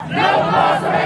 No more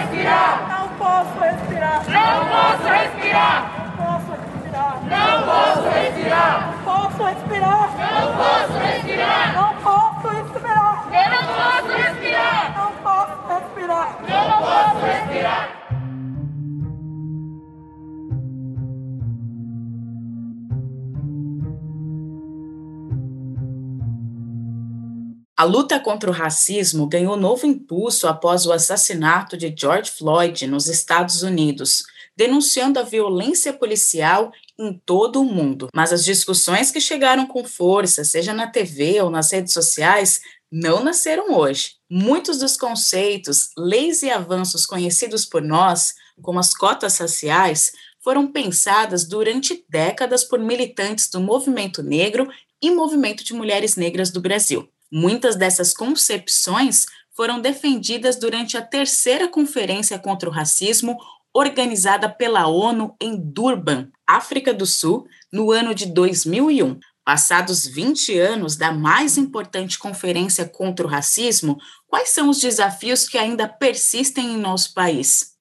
A luta contra o racismo ganhou novo impulso após o assassinato de George Floyd nos Estados Unidos, denunciando a violência policial em todo o mundo. Mas as discussões que chegaram com força, seja na TV ou nas redes sociais, não nasceram hoje. Muitos dos conceitos, leis e avanços conhecidos por nós, como as cotas raciais, foram pensadas durante décadas por militantes do movimento negro e movimento de mulheres negras do Brasil. Muitas dessas concepções foram defendidas durante a terceira Conferência contra o Racismo, organizada pela ONU em Durban, África do Sul, no ano de 2001. Passados 20 anos da mais importante conferência contra o racismo, quais são os desafios que ainda persistem em nosso país?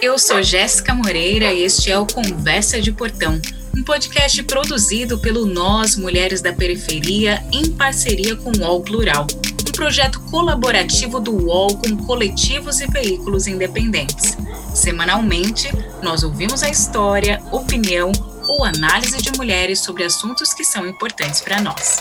Eu sou Jéssica Moreira e este é o Conversa de Portão um podcast produzido pelo Nós Mulheres da Periferia em parceria com o UOL Plural, um projeto colaborativo do UOL com coletivos e veículos independentes. Semanalmente, nós ouvimos a história, opinião ou análise de mulheres sobre assuntos que são importantes para nós.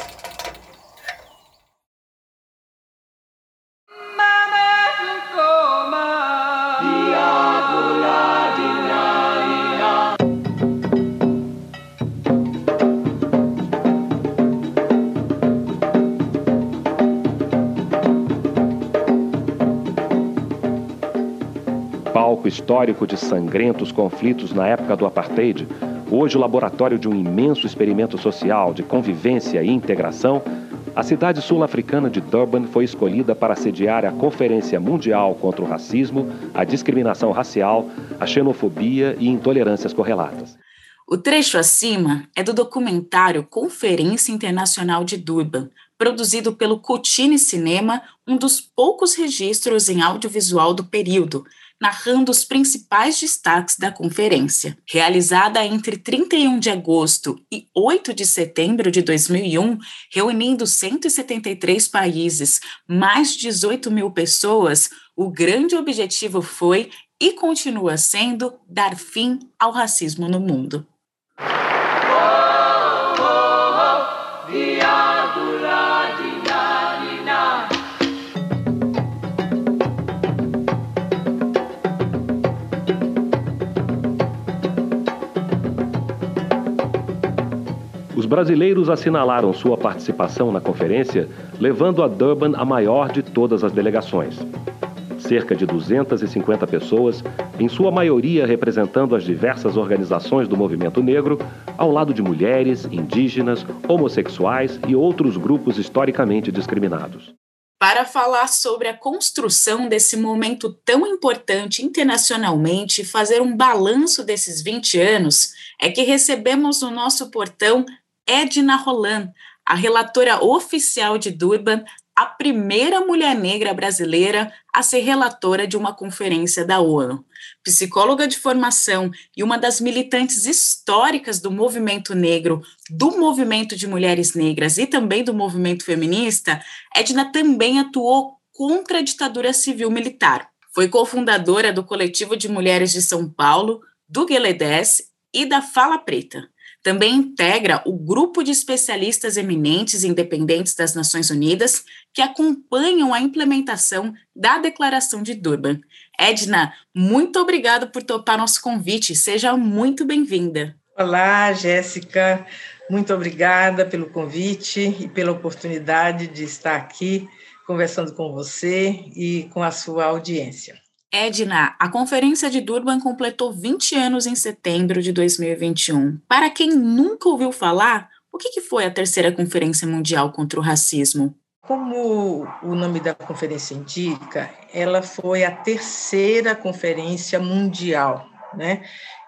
Palco histórico de sangrentos conflitos na época do apartheid, hoje o laboratório de um imenso experimento social de convivência e integração, a cidade sul-africana de Durban foi escolhida para sediar a Conferência Mundial contra o Racismo, a Discriminação Racial, a Xenofobia e Intolerâncias Correlatas. O trecho acima é do documentário Conferência Internacional de Durban, produzido pelo Cotine Cinema, um dos poucos registros em audiovisual do período, narrando os principais destaques da conferência. Realizada entre 31 de agosto e 8 de setembro de 2001, reunindo 173 países, mais de 18 mil pessoas, o grande objetivo foi e continua sendo dar fim ao racismo no mundo. Brasileiros assinalaram sua participação na conferência, levando a Durban a maior de todas as delegações. Cerca de 250 pessoas, em sua maioria representando as diversas organizações do movimento negro, ao lado de mulheres, indígenas, homossexuais e outros grupos historicamente discriminados. Para falar sobre a construção desse momento tão importante internacionalmente e fazer um balanço desses 20 anos, é que recebemos no nosso portão Edna Roland, a relatora oficial de Durban, a primeira mulher negra brasileira a ser relatora de uma conferência da ONU. Psicóloga de formação e uma das militantes históricas do movimento negro, do movimento de mulheres negras e também do movimento feminista, Edna também atuou contra a ditadura civil-militar. Foi cofundadora do Coletivo de Mulheres de São Paulo, do Gueledés e da Fala Preta. Também integra o grupo de especialistas eminentes independentes das Nações Unidas que acompanham a implementação da Declaração de Durban. Edna, muito obrigada por topar nosso convite. Seja muito bem-vinda. Olá, Jéssica. Muito obrigada pelo convite e pela oportunidade de estar aqui conversando com você e com a sua audiência. Edna, a Conferência de Durban completou 20 anos em setembro de 2021. Para quem nunca ouviu falar, o que foi a terceira Conferência Mundial contra o Racismo? Como o nome da conferência indica, ela foi a terceira conferência mundial, né?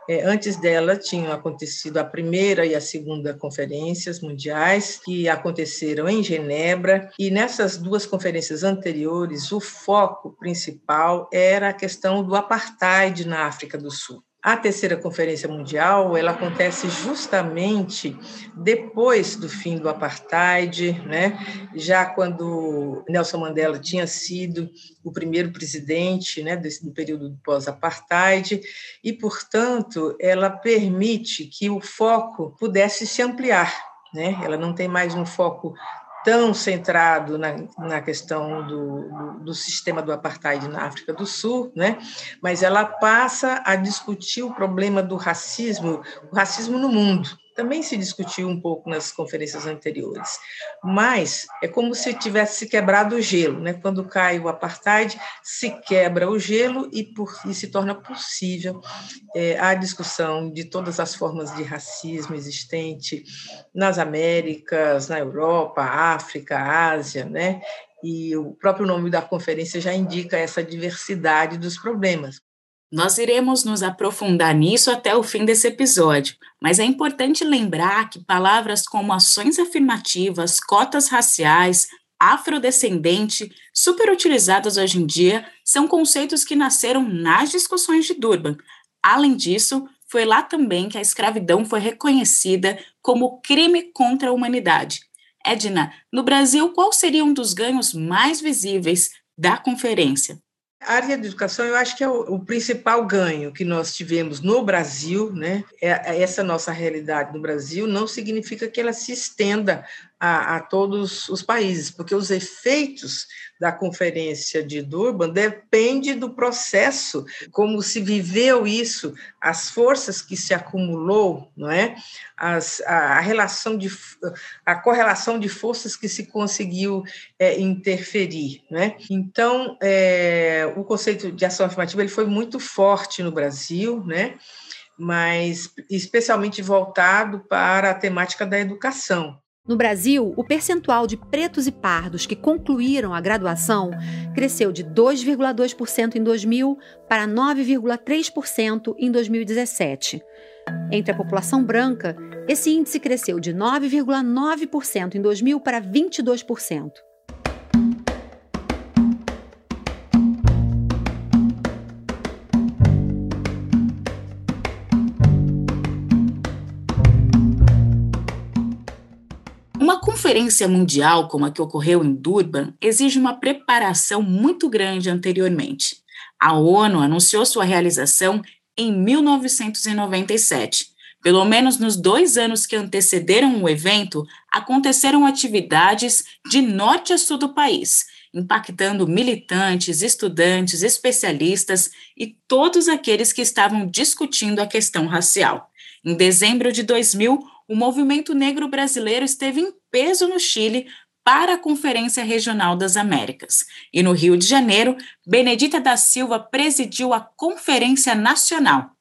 É, antes dela, tinham acontecido a primeira e a segunda conferências mundiais, que aconteceram em Genebra, e nessas duas conferências anteriores, o foco principal era a questão do apartheid na África do Sul. A terceira conferência mundial, ela acontece justamente depois do fim do apartheid, né? Já quando Nelson Mandela tinha sido o primeiro presidente, né, do período pós-apartheid, e portanto, ela permite que o foco pudesse se ampliar, né? Ela não tem mais um foco tão centrado na, na questão do, do, do, sistema do apartheid na África do Sul, né? mas ela passa a discutir o problema do racismo, o racismo no mundo, também se discutiu um pouco nas conferências anteriores, mas é como se tivesse se quebrado o gelo, né? Quando cai o apartheid, se quebra o gelo e, por, e se torna possível é, a discussão de todas as formas de racismo existente nas Américas, na Europa, África, Ásia, né? E o próprio nome da conferência já indica essa diversidade dos problemas. Nós iremos nos aprofundar nisso até o fim desse episódio, mas é importante lembrar que palavras como ações afirmativas, cotas raciais, afrodescendente, superutilizadas hoje em dia, são conceitos que nasceram nas discussões de Durban. Além disso, foi lá também que a escravidão foi reconhecida como crime contra a humanidade. Edna, no Brasil, qual seria um dos ganhos mais visíveis da conferência? A área de educação, eu acho que é o, o, principal ganho que nós tivemos no Brasil, né? É, é essa nossa realidade no Brasil não significa que ela se estenda a, a, todos os países, porque os efeitos da conferência de Durban depende do processo, como se viveu isso, as forças que se acumulou, não é? As, a, a relação de a correlação de forças que se conseguiu é, interferir, né? Então, é, o conceito de ação afirmativa ele foi muito forte no Brasil, né? Mas especialmente voltado para a temática da educação. No Brasil, o percentual de pretos e pardos que concluíram a graduação cresceu de 2,2% em 2000 para 9,3% em 2017. Entre a população branca, esse índice cresceu de 9,9% em 2000 para 22%. Conferência mundial como a que ocorreu em Durban exige uma preparação muito grande anteriormente. A ONU anunciou sua realização em 1997. Pelo menos nos dois anos que antecederam o evento, aconteceram atividades de norte a sul do país, impactando militantes, estudantes, especialistas e todos aqueles que estavam discutindo a questão racial. Em dezembro de 2000, o movimento negro brasileiro esteve em peso no Chile para a Conferência Regional das Américas. E no Rio de Janeiro, Benedita da Silva presidiu a Conferência Nacional,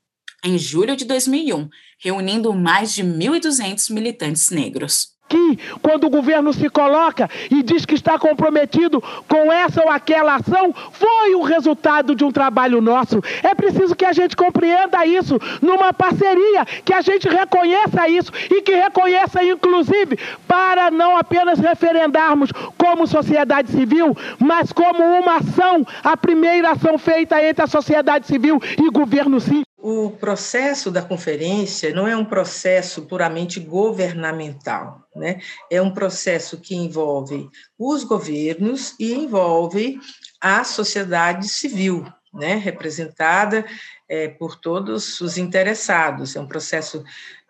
em julho de 2001, reunindo mais de 1.200 militantes negros aqui, quando o governo se coloca e diz que está comprometido com essa ou aquela ação, foi o resultado de um trabalho nosso. É preciso que a gente compreenda isso numa parceria, que a gente reconheça isso e que reconheça, inclusive, para não apenas referendarmos como sociedade civil, mas como uma ação, a primeira ação feita entre a sociedade civil e governo sim. O processo da conferência não é um processo puramente governamental, né? É um processo que envolve os governos e envolve a sociedade civil, né? Representada é, por todos os interessados. É um processo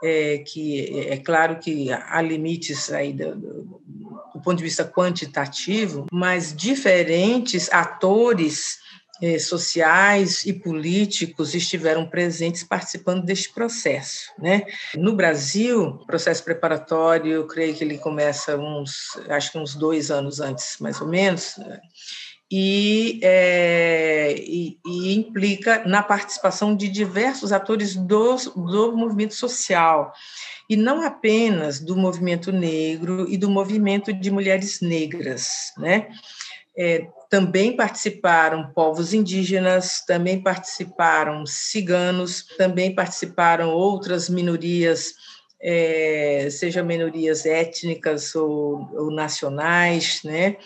é, que é claro que há limites aí do, do, do ponto de vista quantitativo, mas diferentes atores eh, sociais e políticos estiveram presentes participando deste processo. Né? No Brasil, o processo preparatório, eu creio que ele começa uns, acho que uns dois anos antes, mais ou menos, e, é, e, e, implica na participação de diversos atores do, do movimento social, e não apenas do movimento negro e do movimento de mulheres negras, né? É, também participaram povos indígenas, também participaram ciganos, também participaram outras minorias é, seja minorias étnicas ou, ou, nacionais, né,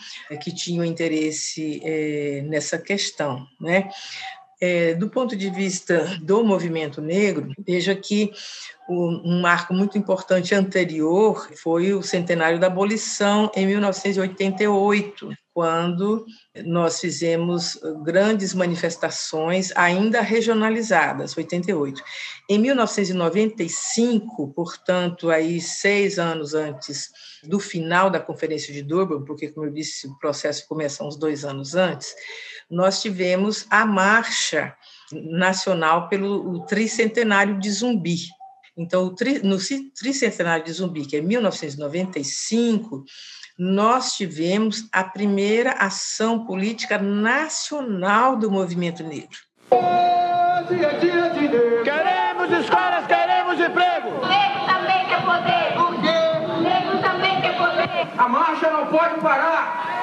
que tinham interesse é, nessa questão, né. É, do ponto de vista do movimento negro, veja que um marco muito importante anterior foi o centenário da abolição em 1988, quando nós fizemos grandes manifestações ainda regionalizadas, 88. Em 1995, portanto, aí seis anos antes do final da Conferência de Durban, porque, como eu disse, o processo começa uns dois anos antes, nós tivemos a marcha nacional pelo tricentenário de Zumbi. Então, no tricentenário de Zumbi, que é 1995, nós tivemos a primeira ação política nacional do movimento negro. Queremos escolas, queremos emprego. Negro também quer poder. Por quê? Negro também quer poder. A marcha não pode parar.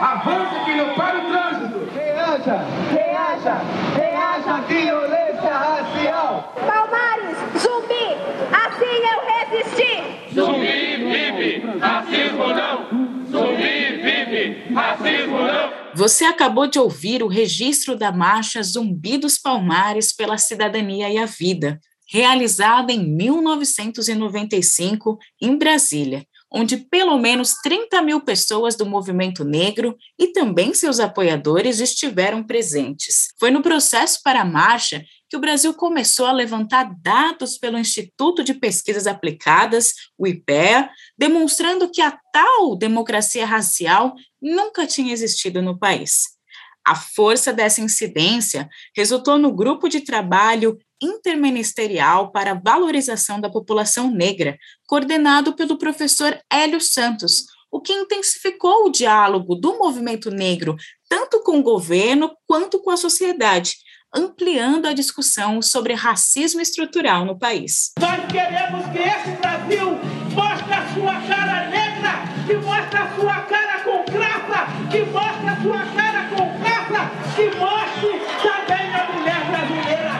Avança que não para o trânsito. Reaja, reaja, reaja violência racial. Palmares, zumbi, assim eu resisti. Zumbi vive, racismo não. Zumbi vive, racismo não. Você acabou de ouvir o registro da marcha Zumbi dos Palmares pela Cidadania e a Vida, realizada em 1995 em Brasília, onde pelo menos 30 mil pessoas do movimento negro e também seus apoiadores estiveram presentes. Foi no processo para a marcha que o Brasil começou a levantar dados pelo Instituto de Pesquisas Aplicadas, o IPEA, demonstrando que a tal democracia racial nunca tinha existido no país. A força dessa incidência resultou no grupo de trabalho interministerial para a valorização da população negra, coordenado pelo professor Hélio Santos, o que intensificou o diálogo do movimento negro tanto com o governo quanto com a sociedade, ampliando a discussão sobre racismo estrutural no país. Nós queremos que esse Brasil mostre a sua cara negra, que mostre a sua cara com graça, que mostre a sua cara com graça, que mostre também a mulher brasileira.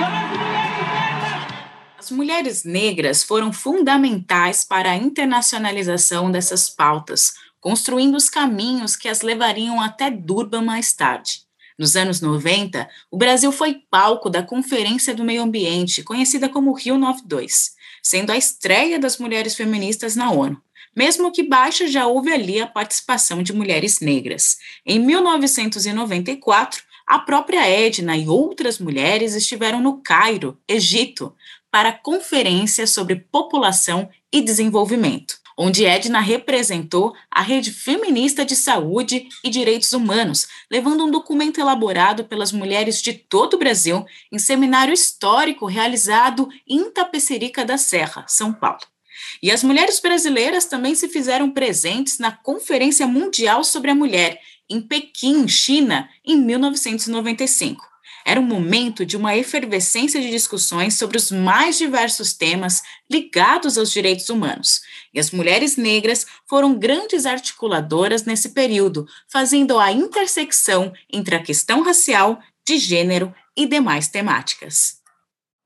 Nós, mulheres negras. As mulheres negras foram fundamentais para a internacionalização dessas pautas, construindo os caminhos que as levariam até Durban mais tarde. Nos anos 90, o Brasil foi palco da Conferência do Meio Ambiente, conhecida como Rio 92, sendo a estreia das mulheres feministas na ONU. Mesmo que baixa, já houve ali a participação de mulheres negras. Em 1994, a própria Edna e outras mulheres estiveram no Cairo, Egito, para a Conferência sobre População e Desenvolvimento onde Edna representou a Rede Feminista de Saúde e Direitos Humanos, levando um documento elaborado pelas mulheres de todo o Brasil em seminário histórico realizado em Tapecerica da Serra, São Paulo. E as mulheres brasileiras também se fizeram presentes na Conferência Mundial sobre a Mulher, em Pequim, China, em 1995. Era um momento de uma efervescência de discussões sobre os mais diversos temas ligados aos direitos humanos. E as mulheres negras foram grandes articuladoras nesse período, fazendo a intersecção entre a questão racial, de gênero e demais temáticas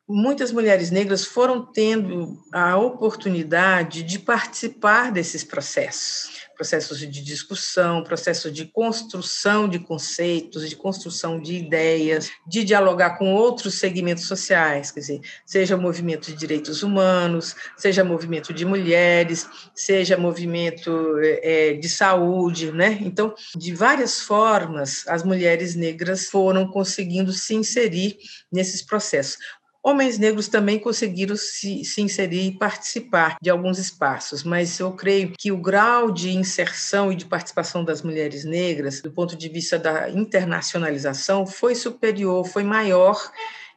muitas mulheres negras foram tendo a oportunidade de participar desses processos processos de discussão, processos de construção de conceitos, de construção de ideias, de dialogar com outros segmentos sociais, quer dizer, seja movimento de direitos humanos, seja movimento de mulheres, seja movimento é, de saúde, né? Então, de várias formas, as mulheres negras foram conseguindo se inserir nesses processos. Homens negros também conseguiram se, se, inserir e participar de alguns espaços, mas eu creio que o grau de inserção e de participação das mulheres negras, do ponto de vista da internacionalização, foi superior, foi maior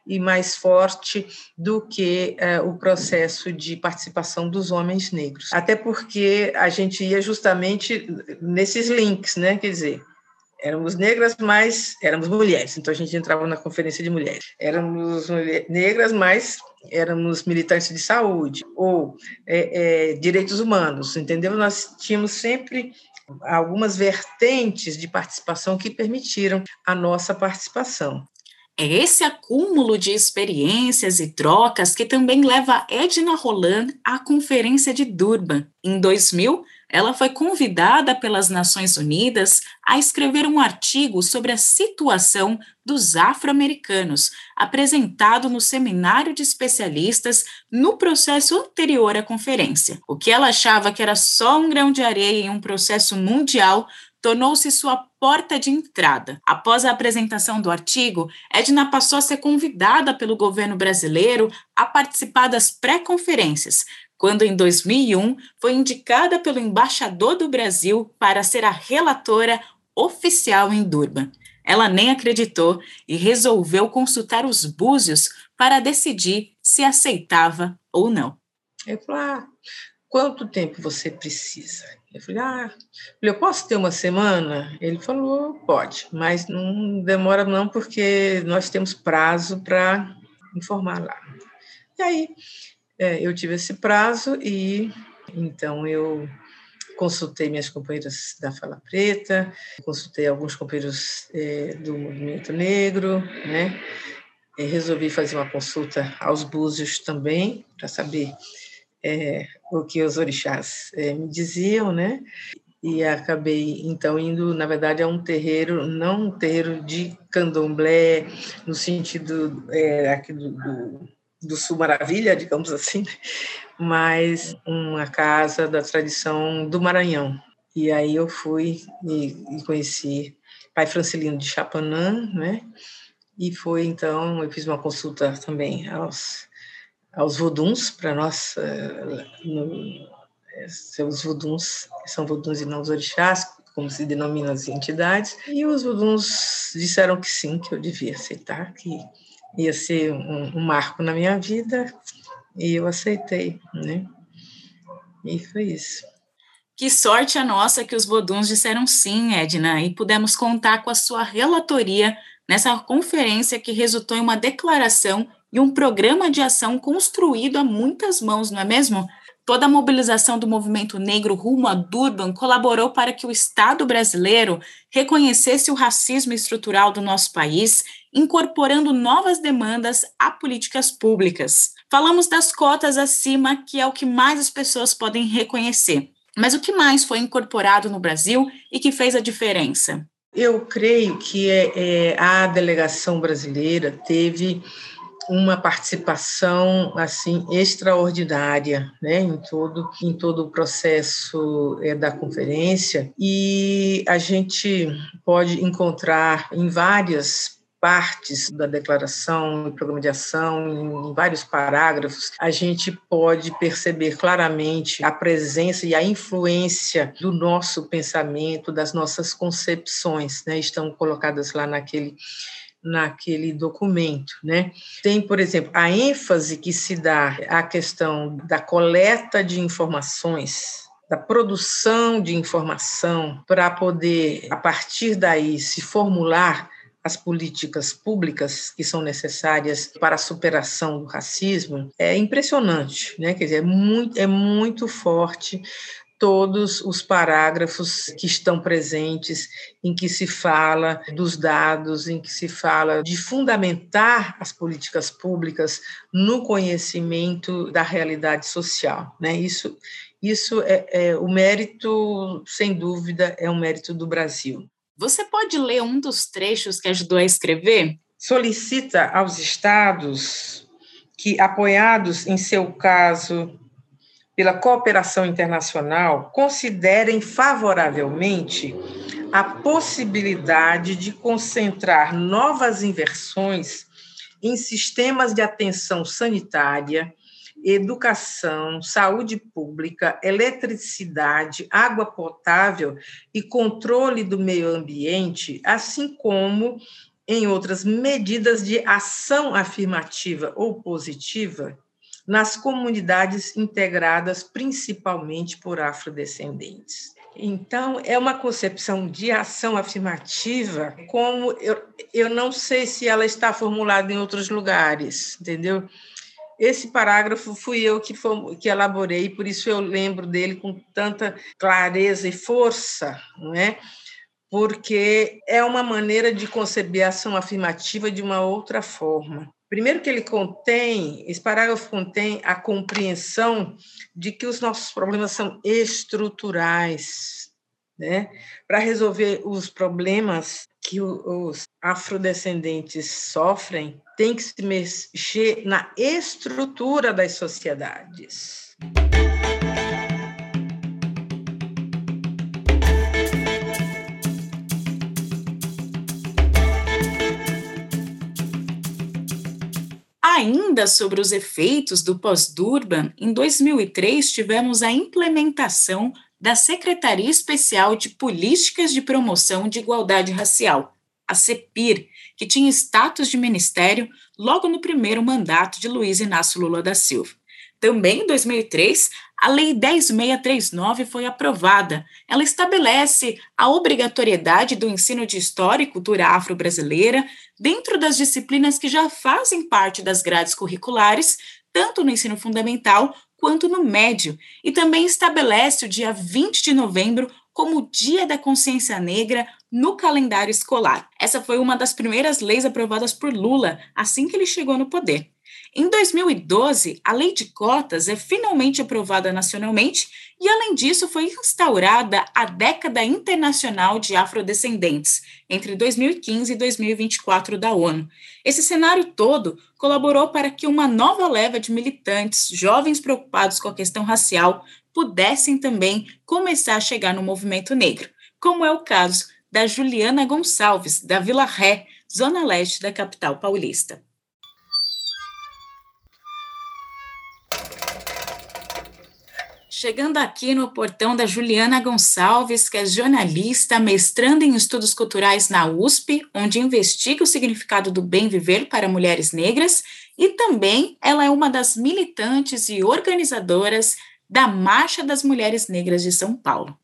e mais forte do que eh, o processo de participação dos homens negros. Até porque a gente ia justamente nesses links, né? Quer dizer, éramos negras, mas éramos mulheres, então a gente entrava na conferência de mulheres. Éramos negras, mas éramos militantes de saúde ou é, é, direitos humanos, entendeu? Nós tínhamos sempre algumas vertentes de participação que permitiram a nossa participação. É esse acúmulo de experiências e trocas que também leva Edna Roland à Conferência de Durban. Em 2000, ela foi convidada pelas Nações Unidas a escrever um artigo sobre a situação dos afro-americanos, apresentado no seminário de especialistas no processo anterior à conferência. O que ela achava que era só um grão de areia em um processo mundial tornou-se sua porta de entrada. Após a apresentação do artigo, Edna passou a ser convidada pelo governo brasileiro a participar das pré-conferências, quando em 2001 foi indicada pelo embaixador do Brasil para ser a relatora oficial em Durban. Ela nem acreditou e resolveu consultar os búzios para decidir se aceitava ou não. Eu falei, ah, quanto tempo você precisa? Eu falei, ah, eu posso ter uma semana? Ele falou, pode, mas não demora não, porque nós temos prazo para informar lá. E aí, é, eu tive esse prazo e então eu consultei minhas companheiras da Fala Preta, consultei alguns companheiros é, do Movimento Negro, né? E resolvi fazer uma consulta aos búzios também, para saber é, o que os orixás é, me diziam, né? E acabei, então, indo, na verdade, a um terreiro, não um terreiro de candomblé, no sentido é, aqui do, do, do, Sul Maravilha, digamos assim, mas uma casa da tradição do Maranhão. E aí eu fui e, e conheci Pai Francilino de Chapanã, né? E foi, então, eu fiz uma consulta também aos aos voduns, para nós, eh, no, eh, os voduns, são voduns e não os orixás, como se denominam as entidades, e os voduns disseram que sim, que eu devia aceitar, que ia ser um, um marco na minha vida, e eu aceitei, né? E foi isso. Que sorte a nossa que os voduns disseram sim, Edna, e pudemos contar com a sua relatoria nessa conferência que resultou em uma declaração e um programa de ação construído a muitas mãos, não é mesmo? Toda a mobilização do movimento negro rumo a Durban colaborou para que o Estado brasileiro reconhecesse o racismo estrutural do nosso país, incorporando novas demandas a políticas públicas. Falamos das cotas acima, que é o que mais as pessoas podem reconhecer. Mas o que mais foi incorporado no Brasil e que fez a diferença? Eu creio que é, é, a delegação brasileira teve uma participação assim extraordinária, né, em todo em todo o processo é, da conferência e a gente pode encontrar em várias partes da declaração e programa de ação, em vários parágrafos, a gente pode perceber claramente a presença e a influência do nosso pensamento, das nossas concepções, né? estão colocadas lá naquele naquele documento, né? Tem, por exemplo, a ênfase que se dá à questão da coleta de informações, da produção de informação para poder a partir daí se formular as políticas públicas que são necessárias para a superação do racismo é impressionante, né? Quer dizer, é muito, é muito forte todos os parágrafos que estão presentes, em que se fala dos dados, em que se fala de fundamentar as políticas públicas no conhecimento da realidade social. Né? Isso, isso é, é o mérito, sem dúvida, é um mérito do Brasil. Você pode ler um dos trechos que ajudou a escrever? Solicita aos estados que, apoiados em seu caso pela cooperação internacional considerem favoravelmente a possibilidade de concentrar novas inversões em sistemas de atenção sanitária, educação, saúde pública, eletricidade, água potável e controle do meio ambiente, assim como em outras medidas de ação afirmativa ou positiva nas comunidades integradas principalmente por afrodescendentes. Então, é uma concepção de ação afirmativa, como eu, eu não sei se ela está formulada em outros lugares, entendeu? esse parágrafo fui eu que, que elaborei, por isso eu lembro dele com tanta clareza e força, não é? porque é uma maneira de conceber a ação afirmativa de uma outra forma. Primeiro que ele contém, esse parágrafo contém a compreensão de que os nossos problemas são estruturais, né? Para resolver os problemas que os afrodescendentes sofrem, tem que se mexer na estrutura das sociedades. Ainda sobre os efeitos do pós-Durban, em 2003 tivemos a implementação da Secretaria Especial de Políticas de Promoção de Igualdade Racial, a CEPIR, que tinha status de ministério logo no primeiro mandato de Luiz Inácio Lula da Silva. Também em 2003, a Lei 10639 foi aprovada. Ela estabelece a obrigatoriedade do ensino de História e Cultura Afro-Brasileira dentro das disciplinas que já fazem parte das grades curriculares, tanto no ensino fundamental quanto no médio, e também estabelece o dia 20 de novembro como Dia da Consciência Negra no calendário escolar. Essa foi uma das primeiras leis aprovadas por Lula assim que ele chegou no poder. Em 2012, a lei de cotas é finalmente aprovada nacionalmente e, além disso, foi instaurada a Década Internacional de Afrodescendentes, entre 2015 e 2024 da ONU. Esse cenário todo colaborou para que uma nova leva de militantes, jovens preocupados com a questão racial, pudessem também começar a chegar no movimento negro, como é o caso da Juliana Gonçalves, da Vila Ré, zona leste da capital paulista. Chegando aqui no portão da Juliana Gonçalves, que é jornalista, mestrando em estudos culturais na USP, onde investiga o significado do bem viver para mulheres negras, e também ela é uma das militantes e organizadoras da Marcha das Mulheres Negras de São Paulo.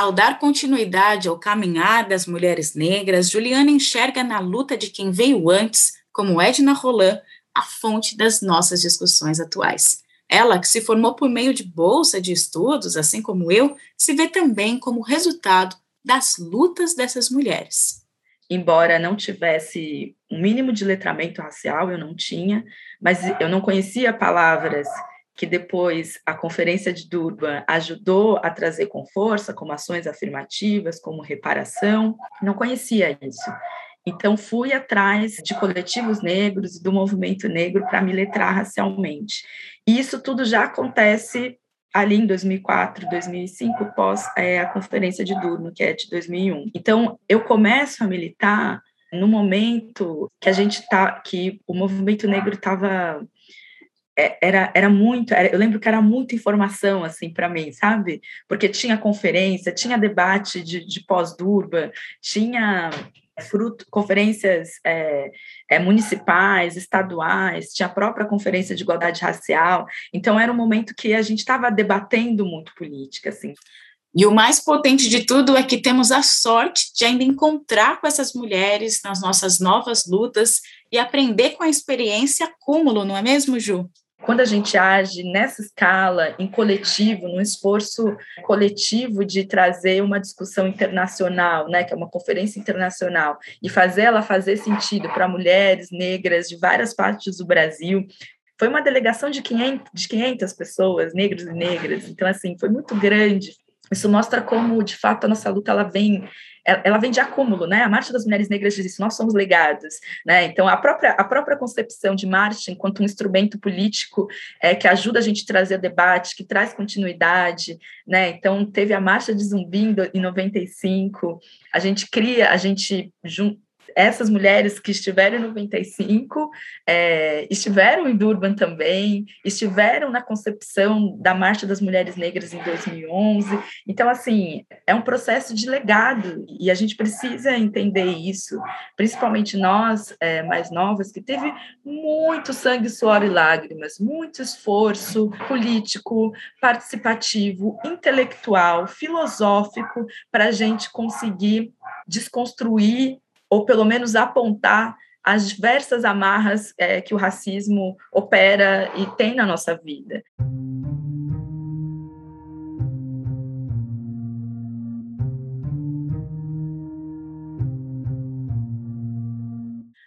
Ao dar continuidade ao caminhar das mulheres negras, Juliana enxerga na luta de quem veio antes, como Edna Roland, a fonte das nossas discussões atuais. Ela, que se formou por meio de bolsa de estudos, assim como eu, se vê também como resultado das lutas dessas mulheres. Embora não tivesse um mínimo de letramento racial, eu não tinha, mas eu não conhecia palavras que depois a Conferência de Durban ajudou a trazer com força, como ações afirmativas, como reparação, não conhecia isso. Então, fui atrás de coletivos negros e do movimento negro para me letrar racialmente. E isso tudo já acontece ali em 2004, 2005, pós é, a Conferência de Durban, que é de 2001. Então, eu começo a militar no momento que a gente tá, que o movimento negro estava era, era muito, era, eu lembro que era muita informação, assim, para mim, sabe? Porque tinha conferência, tinha debate de, de pós-durba, tinha fruto, conferências é, é, municipais, estaduais, tinha a própria conferência de igualdade racial, então era um momento que a gente estava debatendo muito política, assim. E o mais potente de tudo é que temos a sorte de ainda encontrar com essas mulheres nas nossas novas lutas e aprender com a experiência acúmulo, não é mesmo, Ju? Quando a gente age nessa escala, em coletivo, num esforço coletivo de trazer uma discussão internacional, né, que é uma conferência internacional, e fazer ela fazer sentido para mulheres negras de várias partes do Brasil, foi uma delegação de 500, de 500 pessoas, negros e negras, então, assim, foi muito grande. Isso mostra como, de fato, a nossa luta ela vem ela vem de acúmulo, né? A Marcha das Mulheres Negras diz isso, nós somos legados, né? Então, a própria, a própria concepção de marcha enquanto um instrumento político é, que ajuda a gente a trazer debate, que traz continuidade, né? Então, teve a Marcha de Zumbi em 95, a gente cria, a gente essas mulheres que estiveram em 95 é, estiveram em Durban também, estiveram na concepção da Marcha das Mulheres Negras em 2011. Então, assim, é um processo de legado e a gente precisa entender isso, principalmente nós, é, mais novas, que teve muito sangue, suor e lágrimas, muito esforço político, participativo, intelectual, filosófico, para a gente conseguir desconstruir ou pelo menos apontar as diversas amarras é, que o racismo opera e tem na nossa vida.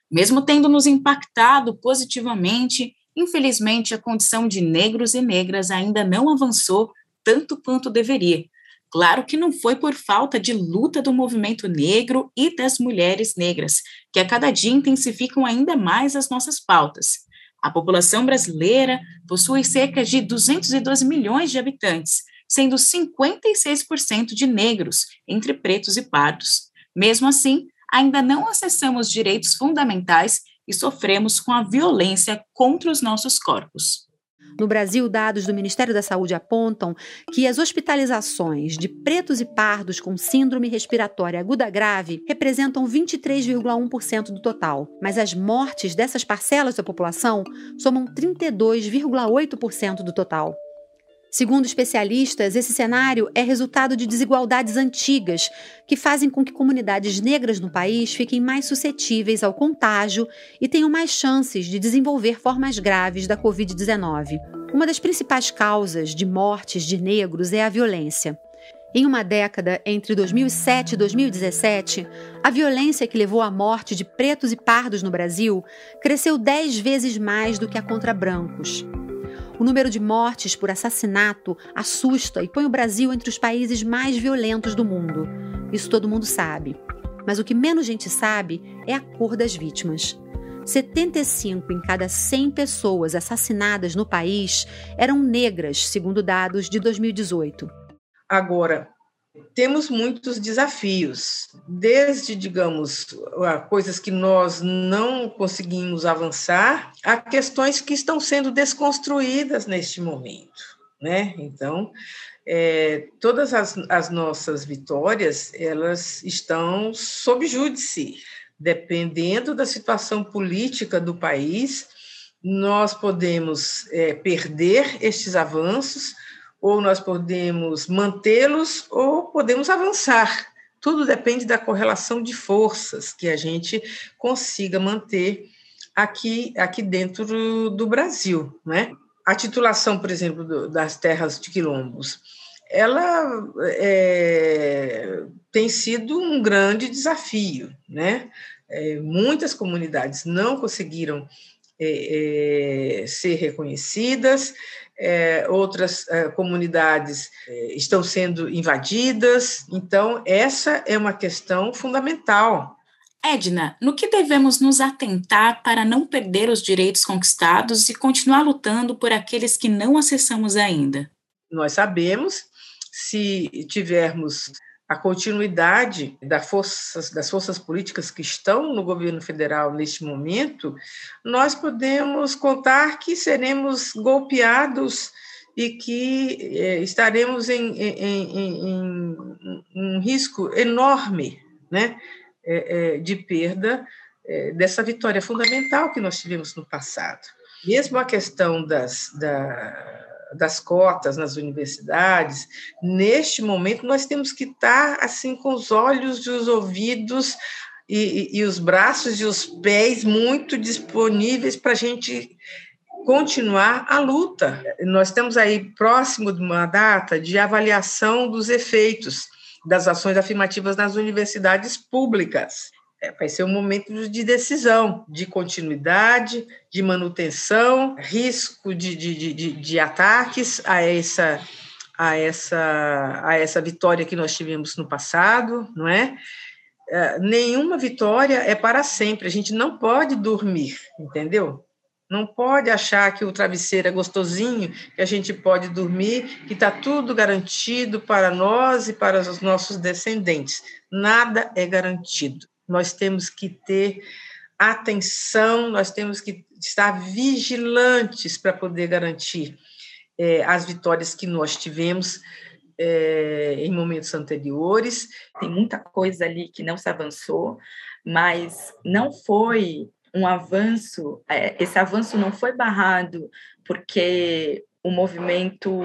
Mesmo tendo nos impactado positivamente, infelizmente a condição de negros e negras ainda não avançou tanto quanto deveria. Claro que não foi por falta de luta do movimento negro e das mulheres negras, que a cada dia intensificam ainda mais as nossas pautas. A população brasileira possui cerca de 212 milhões de habitantes, sendo 56% de negros, entre pretos e pardos. Mesmo assim, ainda não acessamos direitos fundamentais e sofremos com a violência contra os nossos corpos. No Brasil, dados do Ministério da Saúde apontam que as hospitalizações de pretos e pardos com síndrome respiratória aguda grave representam 23,1% do total, mas as mortes dessas parcelas da população somam 32,8% do total. Segundo especialistas, esse cenário é resultado de desigualdades antigas que fazem com que comunidades negras no país fiquem mais suscetíveis ao contágio e tenham mais chances de desenvolver formas graves da Covid-19. Uma das principais causas de mortes de negros é a violência. Em uma década entre 2007 e 2017, a violência que levou à morte de pretos e pardos no Brasil cresceu dez vezes mais do que a contra brancos. O número de mortes por assassinato assusta e põe o Brasil entre os países mais violentos do mundo. Isso todo mundo sabe. Mas o que menos gente sabe é a cor das vítimas. 75 em cada 100 pessoas assassinadas no país eram negras, segundo dados de 2018. Agora, temos muitos desafios, desde, digamos, coisas que nós não conseguimos avançar, a questões que estão sendo desconstruídas neste momento. Né? Então, é, todas as, as nossas vitórias, elas estão sob júdice, dependendo da situação política do país, nós podemos é, perder estes avanços, ou nós podemos mantê-los ou podemos avançar. Tudo depende da correlação de forças que a gente consiga manter aqui, aqui dentro do, Brasil. Né? A titulação, por exemplo, do, das terras de quilombos, ela é, tem sido um grande desafio. Né? É, muitas comunidades não conseguiram é, é ser reconhecidas, é, outras é, comunidades é, estão sendo invadidas. Então, essa é uma questão fundamental. Edna, no que devemos nos atentar para não perder os direitos conquistados e continuar lutando por aqueles que não acessamos ainda? Nós sabemos, se tivermos a continuidade das forças, das forças políticas que estão no governo federal neste momento, nós podemos contar que seremos golpeados e que é, estaremos em, em, em, em, um risco enorme né, é, é, de perda dessa vitória fundamental que nós tivemos no passado. Mesmo a questão das, da, das cotas nas universidades, neste momento nós temos que estar assim com os olhos e os ouvidos e, e os braços e os pés muito disponíveis para a gente continuar a luta. Nós estamos aí próximo de uma data de avaliação dos efeitos das ações afirmativas nas universidades públicas. É, vai ser um momento de decisão, de continuidade, de manutenção, risco de, de, de, de ataques a essa, a, essa, a essa vitória que nós tivemos no passado, não é? é? Nenhuma vitória é para sempre, a gente não pode dormir, entendeu? Não pode achar que o travesseiro é gostosinho, que a gente pode dormir, que está tudo garantido para nós e para os nossos descendentes. Nada é garantido. Nós temos que ter atenção, nós temos que estar vigilantes para poder garantir é, as vitórias que nós tivemos é, em momentos anteriores. Tem muita coisa ali que não se avançou, mas não foi um avanço, é, esse avanço não foi barrado porque o movimento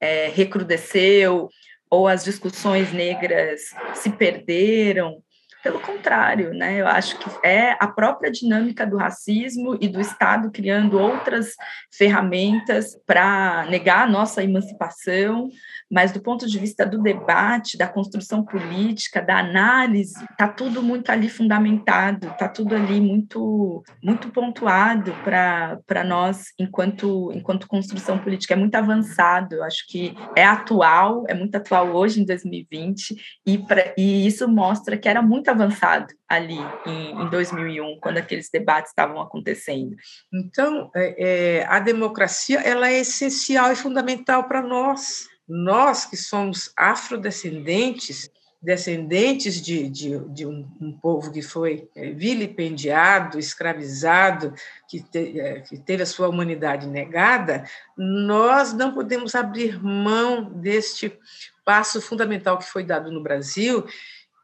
é, recrudesceu ou as discussões negras se perderam. Pelo contrário, né? Eu acho que é a própria dinâmica do racismo e do Estado criando outras ferramentas para negar a nossa emancipação, mas do ponto de vista do debate, da construção política, da análise, está tudo muito ali fundamentado, está tudo ali muito, muito pontuado para nós enquanto, enquanto construção política. É muito avançado, eu acho que é atual, é muito atual hoje, em 2020, e, pra, e isso mostra que era muito avançado ali em, em 2001, quando aqueles debates estavam acontecendo. Então, é, é, a democracia ela é essencial e fundamental para nós nós que somos afrodescendentes, descendentes de, de, de um, um, povo que foi é, vilipendiado, escravizado, que, te, é, que teve a sua humanidade negada, nós não podemos abrir mão deste passo fundamental que foi dado no Brasil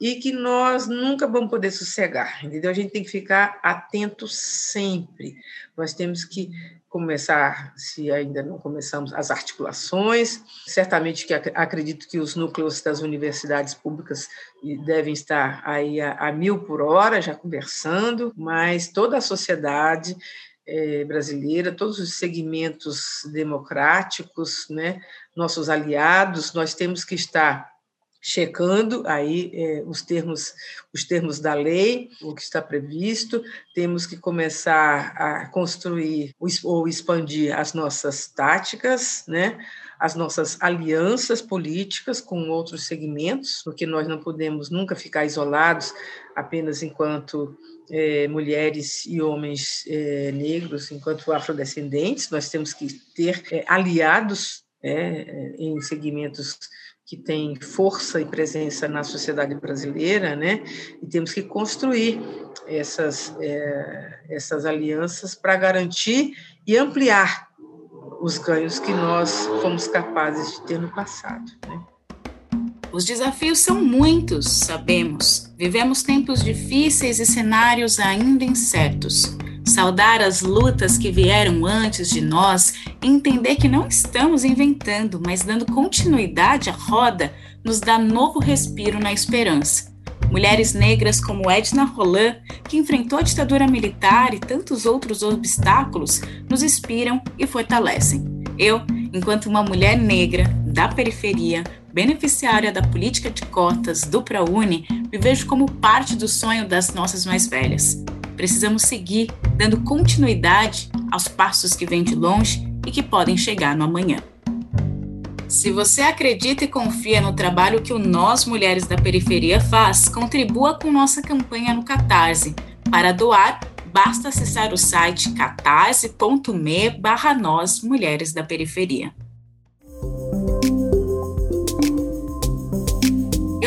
e que nós nunca vamos poder sossegar, entendeu? A gente tem que ficar atento sempre. Nós temos que começar, se ainda não começamos, as articulações. Certamente que acredito que os núcleos das universidades públicas devem estar aí a, a mil por hora, já conversando, mas toda a sociedade é, brasileira, todos os segmentos democráticos, né, nossos aliados, nós temos que estar checando aí é, os termos os termos da lei, o que está previsto, temos que começar a construir ou expandir as nossas táticas, né? as nossas alianças políticas com outros segmentos, porque nós não podemos nunca ficar isolados apenas enquanto é, mulheres e homens é, negros, enquanto afrodescendentes, nós temos que ter é, aliados né, em segmentos que tem força e presença na sociedade brasileira, né? E temos que construir essas, é, essas alianças para garantir e ampliar os ganhos que nós fomos capazes de ter no passado. Né? Os desafios são muitos, sabemos. Vivemos tempos difíceis e cenários ainda incertos saudar as lutas que vieram antes de nós entender que não estamos inventando, mas dando continuidade à roda, nos dá novo respiro na esperança. Mulheres negras como Edna Roland, que enfrentou a ditadura militar e tantos outros obstáculos, nos inspiram e fortalecem. Eu, enquanto uma mulher negra da periferia, beneficiária da política de cotas do ProUni, me vejo como parte do sonho das nossas mais velhas. Precisamos seguir dando continuidade aos passos que vêm de longe e que podem chegar no amanhã. Se você acredita e confia no trabalho que o Nós Mulheres da Periferia faz, contribua com nossa campanha no Catarse. Para doar, basta acessar o site catarse.me barra Nós Mulheres da Periferia.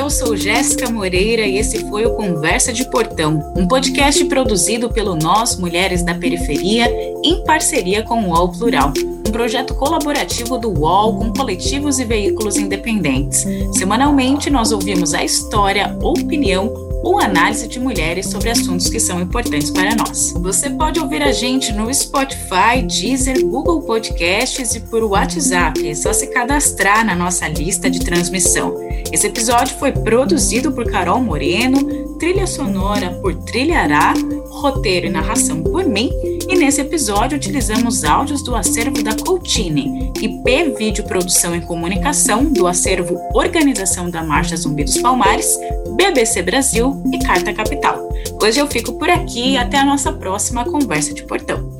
Eu sou Jéssica Moreira e esse foi o Conversa de Portão, um podcast produzido pelo Nós Mulheres da Periferia em parceria com o UOL Plural, um projeto colaborativo do UOL com coletivos e veículos independentes. Semanalmente nós ouvimos a história, opinião ou análise de mulheres sobre assuntos que são importantes para nós. Você pode ouvir a gente no Spotify, Deezer, Google Podcasts e por WhatsApp. É só se cadastrar na nossa lista de transmissão. Esse episódio foi produzido por Carol Moreno, trilha sonora por Trilhará, roteiro e narração por mim. E nesse episódio utilizamos áudios do acervo da Coutine, IP Vídeo Produção e Comunicação do acervo Organização da Marcha Zumbi dos Palmares, BBC Brasil e Carta Capital. Hoje eu fico por aqui e até a nossa próxima conversa de portão.